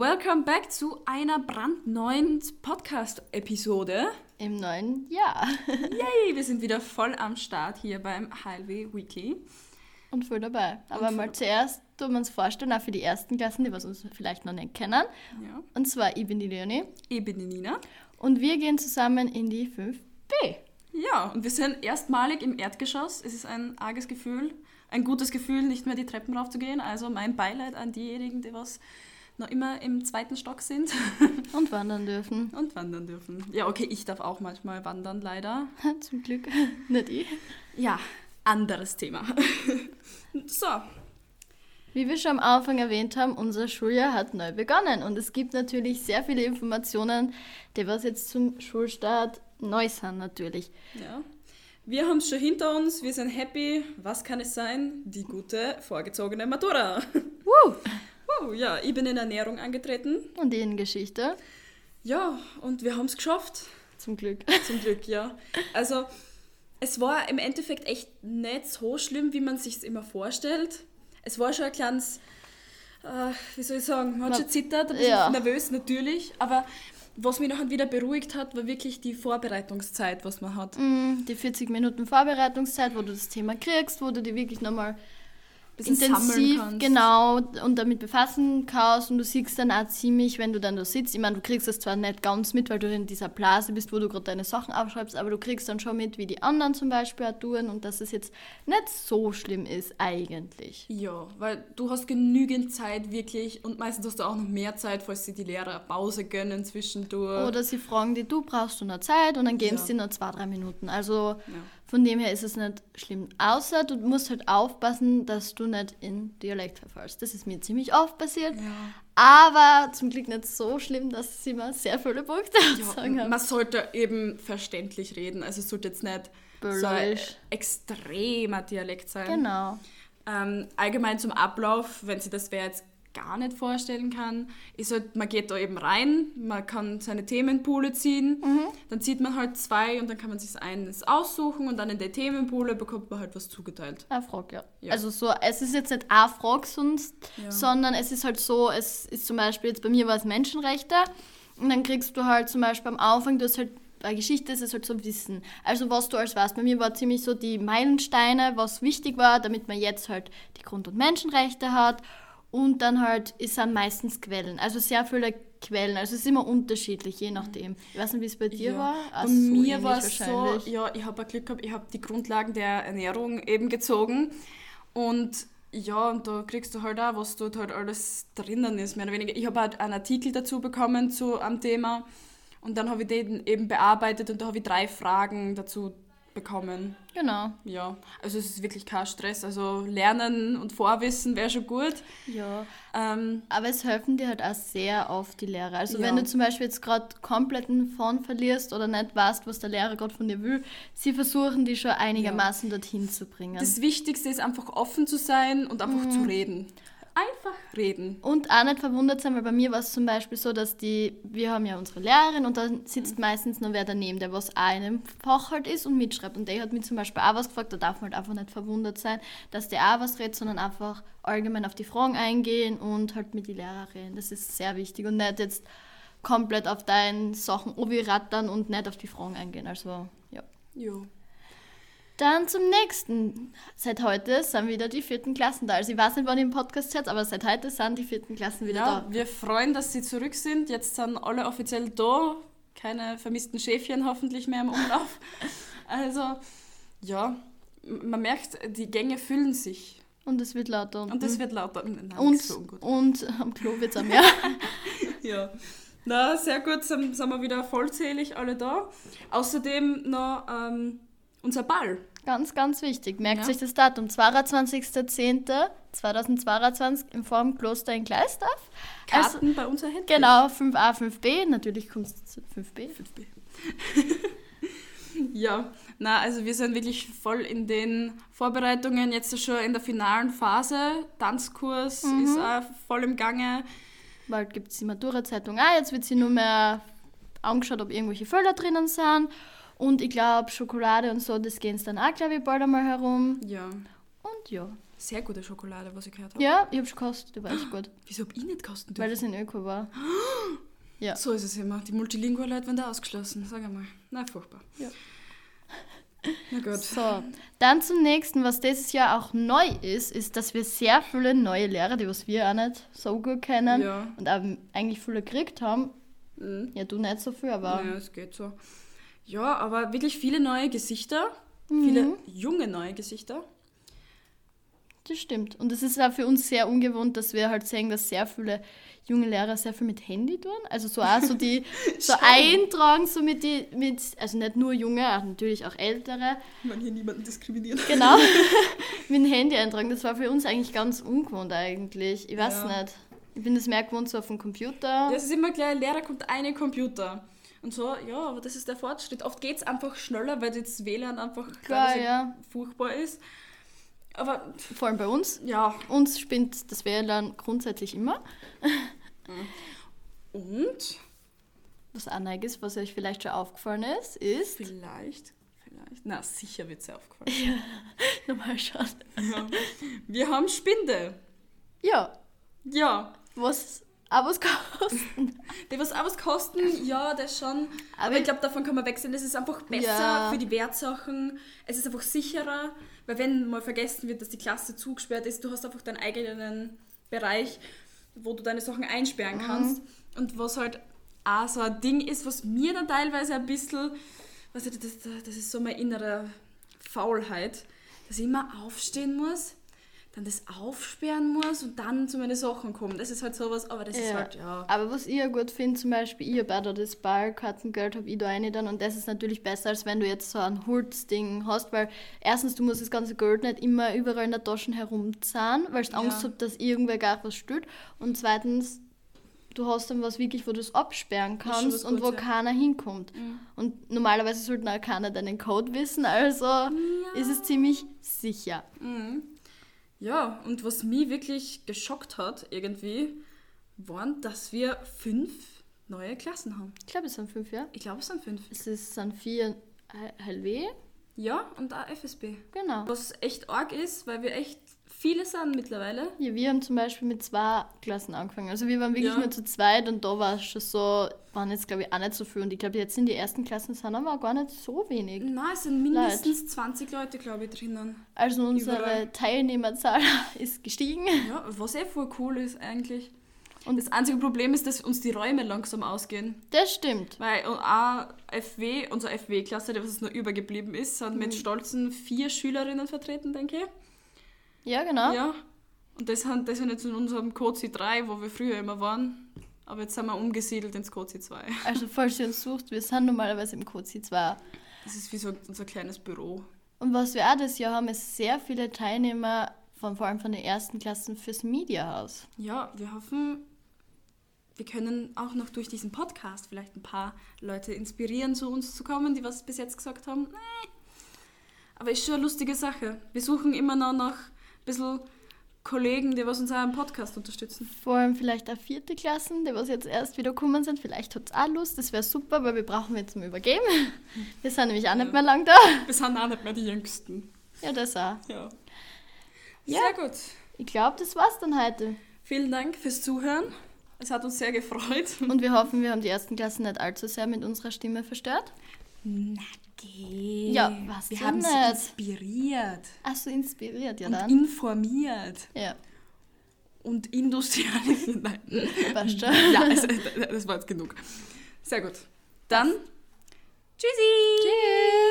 welcome back zu einer brandneuen Podcast-Episode. Im neuen Jahr. Yay, wir sind wieder voll am Start hier beim Highway Weekly. Und voll dabei. Aber voll mal zuerst tun wir uns vorstellen, auch für die ersten Klassen, die was uns vielleicht noch nicht kennen. Ja. Und zwar, ich bin die Leonie Ich bin die Nina. und wir gehen zusammen in die 5b. Ja, und wir sind erstmalig im Erdgeschoss. Es ist ein arges Gefühl, ein gutes Gefühl, nicht mehr die Treppen raufzugehen. Also mein Beileid an diejenigen, die was noch immer im zweiten Stock sind Und wandern dürfen. und wandern dürfen. Ja, okay, ich darf auch manchmal wandern, leider. Zum Glück. Nicht ich. Ja, anderes Thema. so, Wie wir schon am Anfang erwähnt haben, unser Schuljahr hat neu begonnen und es gibt natürlich sehr viele Informationen, die was jetzt zum Schulstart neu sind natürlich. Ja. Wir haben es schon hinter uns, wir sind happy. Was kann es sein? Die gute, vorgezogene Matura. Woo! Ja, ich bin in Ernährung angetreten. Und in Geschichte, Ja, und wir haben es geschafft. zum Glück. Zum Glück, ja. Also, es war im Endeffekt echt nicht so schlimm, wie man sich immer vorstellt. Es war schon ein kleines, äh, wie soll ich sagen, man hat schon zittert, ein bisschen ja. nervös natürlich, aber was mich nachher wieder beruhigt hat, war wirklich die Vorbereitungszeit, was man hat. Mm, Die 40 Minuten Vorbereitungszeit, wo du das Thema kriegst, wo du dich wirklich nochmal intensiv genau und damit befassen kannst und du siehst dann auch ziemlich, wenn du dann da sitzt, ich meine, du kriegst das zwar nicht ganz mit, weil du in dieser Blase bist, wo du gerade deine Sachen aufschreibst, aber du kriegst dann schon mit, wie die anderen zum Beispiel auch tun und dass es jetzt nicht so schlimm ist eigentlich. Ja, weil du hast genügend Zeit wirklich und meistens hast du auch noch mehr Zeit, falls sie die Lehrer eine Pause gönnen zwischendurch. Oder sie fragen dich, du brauchst du noch Zeit und dann geben Ja. sie dir noch zwei, drei Minuten. Also Ja. Von dem her ist es nicht schlimm. Außer du musst halt aufpassen, dass du nicht in Dialekt verfallst. Das ist mir ziemlich oft passiert. Ja. Aber zum Glück nicht so schlimm, dass sie mir sehr viele Punkte sagen Ja, haben. man sollte eben verständlich reden. Also es sollte jetzt nicht so ein extremer Dialekt sein. Genau. Ähm, allgemein zum Ablauf, wenn sie das wer jetzt gar nicht vorstellen kann, ist halt, man geht da eben rein, man kann seine Themenpoole ziehen, Mhm. dann zieht man halt zwei und dann kann man sich eines aussuchen und dann in der Themenpoole bekommt man halt was zugeteilt. Eine Frage, ja. Ja. Also so, es ist jetzt nicht eine Frage sonst, Ja. sondern es ist halt so, es ist zum Beispiel, jetzt bei mir war es Menschenrechte und dann kriegst du halt zum Beispiel am Anfang, du hast halt bei Geschichte ist es halt so Wissen. Also was du als weißt. Bei mir war ziemlich so die Meilensteine, was wichtig war, damit man jetzt halt die Grund- und Menschenrechte hat. Und dann halt, es sind meistens Quellen. Also sehr viele Quellen. Also es ist immer unterschiedlich, je nachdem. Ich weiß nicht, wie es bei dir Ja. war. Bei Auch so mir war es so, ja, ich habe Glück gehabt, ich habe die Grundlagen der Ernährung eben gezogen und ja, und da kriegst du halt auch, was dort halt alles drinnen ist, mehr oder weniger. Ich habe halt einen Artikel dazu bekommen zu am Thema und dann habe ich den eben bearbeitet und da habe ich drei Fragen dazu bekommen. Genau. Ja, also es ist wirklich kein Stress. Also lernen und Vorwissen wäre schon gut. Ja. Ähm, Aber es helfen dir halt auch sehr oft die Lehrer. Also Ja. wenn du zum Beispiel jetzt gerade kompletten Fond verlierst oder nicht weißt, was der Lehrer gerade von dir will, sie versuchen die schon einigermaßen dorthin zu bringen. das Wichtigste ist einfach offen zu sein und einfach Mhm. zu reden. Einfach reden. Und auch nicht verwundert sein, weil bei mir war es zum Beispiel so, dass die, wir haben ja unsere Lehrerin und dann sitzt meistens noch wer daneben, der was auch in einem Fach halt ist und mitschreibt. Und der hat mir zum Beispiel auch was gefragt, da darf man halt einfach nicht verwundert sein, dass der auch was redet, sondern einfach allgemein auf die Fragen eingehen und halt mit die Lehrer reden. Das ist sehr wichtig und nicht jetzt komplett auf deine Sachen rattern und nicht auf die Fragen eingehen. Also, ja. Jo. Dann zum nächsten. Seit heute sind wieder die vierten Klassen da. Also ich weiß nicht, wann ihr im Podcast seid, aber seit heute sind die vierten Klassen wieder Ja, da. wir freuen, dass sie zurück sind. Jetzt sind alle offiziell da. Keine vermissten Schäfchen hoffentlich mehr im Umlauf. Also, ja, man merkt, die Gänge füllen sich. Und es wird lauter. Und es wird lauter. Nein, und, so und am Klo wird es auch mehr. Ja. Na, sehr gut, sind, sind wir wieder vollzählig alle da. Außerdem noch ähm, unser Ball. Ganz, ganz wichtig. Merkt Ja. euch das Datum. 22.10.2022 im Form Kloster in Gleisdorf. Also, Karten bei uns erhältlich. genau, 5a, 5b. Natürlich kommt es zu 5b. 5B. ja, na, also wir sind wirklich voll in den Vorbereitungen, jetzt schon in der finalen Phase. Tanzkurs ist auch voll im Gange. Bald gibt es die Matura-Zeitung auch. Jetzt wird sie nur mehr angeschaut, ob irgendwelche Fälle drinnen sind. Und ich glaube, Schokolade und so, das gehen dann auch, glaube ich, bald einmal herum. Ja. Und ja, Sehr gute Schokolade, was ich gehört habe. Ja, ich habe schon gekostet, die war echt gut. Wieso hab ich nicht kosten Weil dürfen? das in Öko war. ja. So ist es immer. Die Multilingual-Leute werden da ausgeschlossen. Sag einmal. Na, furchtbar. Ja. Na gut. So, dann zum nächsten, was dieses Jahr auch neu ist, ist, dass wir sehr viele neue Lehrer, die was wir auch nicht so gut kennen Ja. und auch eigentlich viele gekriegt haben. Mhm. Ja, du nicht so viel, aber Ja, es geht so. Ja, aber wirklich viele neue Gesichter. Mhm. Viele junge neue Gesichter. das stimmt. Und es ist auch für uns sehr ungewohnt, dass wir halt sehen, dass sehr viele junge Lehrer sehr viel mit Handy tun. Also so auch so die so eintragen, so mit die, mit, also nicht nur junge, auch natürlich auch ältere. Man hier niemanden diskriminieren. Genau. mit dem Handy eintragen. Das war für uns eigentlich ganz ungewohnt eigentlich. Ich weiß Ja. nicht. Ich bin das mehr gewohnt so auf dem Computer. Ja, es ist immer gleich, Lehrer kommt eine Computer. Und so, ja, aber das ist der Fortschritt. Oft geht es einfach schneller, weil das WLAN einfach Klar, ja. furchtbar ist. Aber Vor allem bei uns. ja, Uns spinnt das WLAN grundsätzlich immer. und Was neu ist, was euch vielleicht schon aufgefallen ist, ist. vielleicht, vielleicht, na sicher wird es dir aufgefallen. Nochmal schauen. ja. Wir haben Spinde. Ja, Ja. was was kosten. Die was was kosten, ja, das schon. Aber, Aber- ich glaube, davon kann man wechseln. Es ist einfach besser Ja. für die Wertsachen. Es ist einfach sicherer, weil wenn mal vergessen wird, dass die Klasse zugesperrt ist, du hast einfach deinen eigenen Bereich, wo du deine Sachen einsperren Mhm. kannst. Und was halt auch so ein Ding ist, was mir dann teilweise ein bisschen, was das, das ist so meine innere Faulheit, dass ich immer aufstehen muss, dann das aufsperren muss und dann zu meinen Sachen kommen. Das ist halt sowas, aber das ist Ja. halt, ja. Aber was ich ja gut finde, zum Beispiel, ich habe auch da das Ballkartengeld, habe ich da eine dann und das ist natürlich besser, als wenn du jetzt so ein Holzding hast, weil erstens, du musst das ganze Geld nicht immer überall in der Tasche herumzahlen, weil du Ja. Angst hast, dass irgendwer gar was stört und zweitens, du hast dann was wirklich, wo du es absperren ist kannst und wo Gutes, ja. keiner hinkommt. Und normalerweise sollten auch keiner deinen Code wissen, also ist es ziemlich sicher. Mhm. Ja, und was mich wirklich geschockt hat, irgendwie, waren, dass wir fünf neue Klassen haben. Ich glaube, es sind fünf, ja? Ich glaube, es sind fünf. Es ist, sind vier HLW, Ja, und auch FSB. genau. Was echt arg ist, weil wir echt viele sind mittlerweile. Ja, wir haben zum Beispiel mit zwei Klassen angefangen. Also wir waren wirklich Ja. nur zu zweit und da war es schon so, waren jetzt glaube ich auch nicht so viel. Und ich glaube, jetzt in die ersten Klassen sind aber auch gar nicht so wenig. Nein, es sind mindestens 20 Leute, glaube ich, drinnen. Also unsere Überall. Teilnehmerzahl ist gestiegen. Ja, was eh voll cool ist eigentlich. Und- das einzige Problem ist, dass uns die Räume langsam ausgehen. Das stimmt. Weil auch FW, unsere FW-Klasse, die was noch übergeblieben ist, sind Mhm. mit stolzen vier Schülerinnen vertreten, denke ich. Ja, genau. Ja. Und das sind, das sind jetzt in unserem Cozi 3, wo wir früher immer waren. Aber jetzt sind wir umgesiedelt ins Cozi 2. Also falls ihr uns sucht, wir sind normalerweise im Cozi 2. Das ist wie so unser kleines Büro. Und was wir auch das Jahr haben, ist sehr viele Teilnehmer, von, vor allem von den ersten Klassen, fürs Mediahaus. Ja, wir hoffen, wir können auch noch durch diesen Podcast vielleicht ein paar Leute inspirieren, zu uns zu kommen, die was bis jetzt gesagt haben. Nee. Aber ist schon eine lustige Sache. Wir suchen immer noch nach bisschen Kollegen, die was uns auch im Podcast unterstützen. Vor allem vielleicht auch vierte Klassen, die was jetzt erst wieder gekommen sind. Vielleicht hat es auch Lust, das wäre super, weil wir brauchen jetzt zum Übergeben. Wir sind nämlich auch nicht mehr lang da. Wir sind auch nicht mehr die Jüngsten. Ja, das auch. Ja. Ja. Sehr gut. Ich glaube, das war's dann heute. Vielen Dank fürs Zuhören. Es hat uns sehr gefreut. Und wir hoffen, wir haben die ersten Klassen nicht allzu sehr mit unserer Stimme verstört. Na geh. Ja, was Wir denn haben sie nicht? inspiriert Ach so, inspiriert, ja und dann. informiert Ja, und industrialisiert. Nein. passt schon. Ja, es, das war jetzt genug. Sehr gut. Dann, tschüssi. Tschüss.